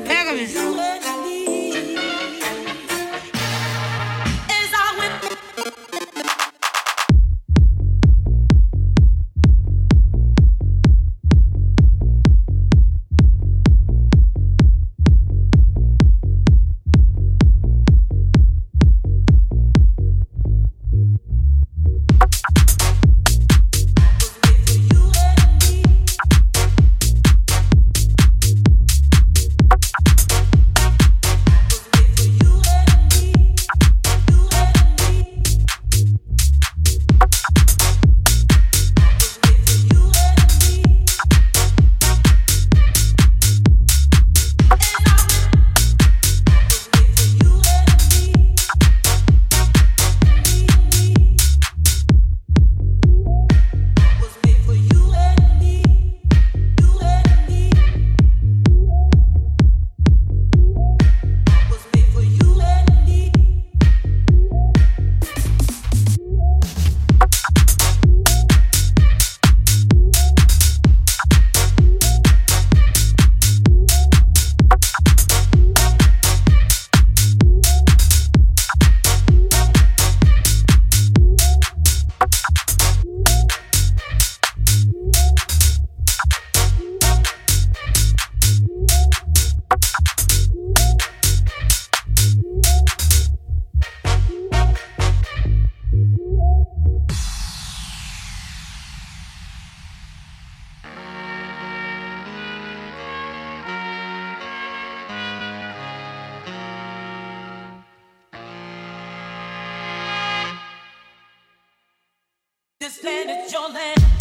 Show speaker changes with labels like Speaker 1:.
Speaker 1: pega.
Speaker 2: This land is your land.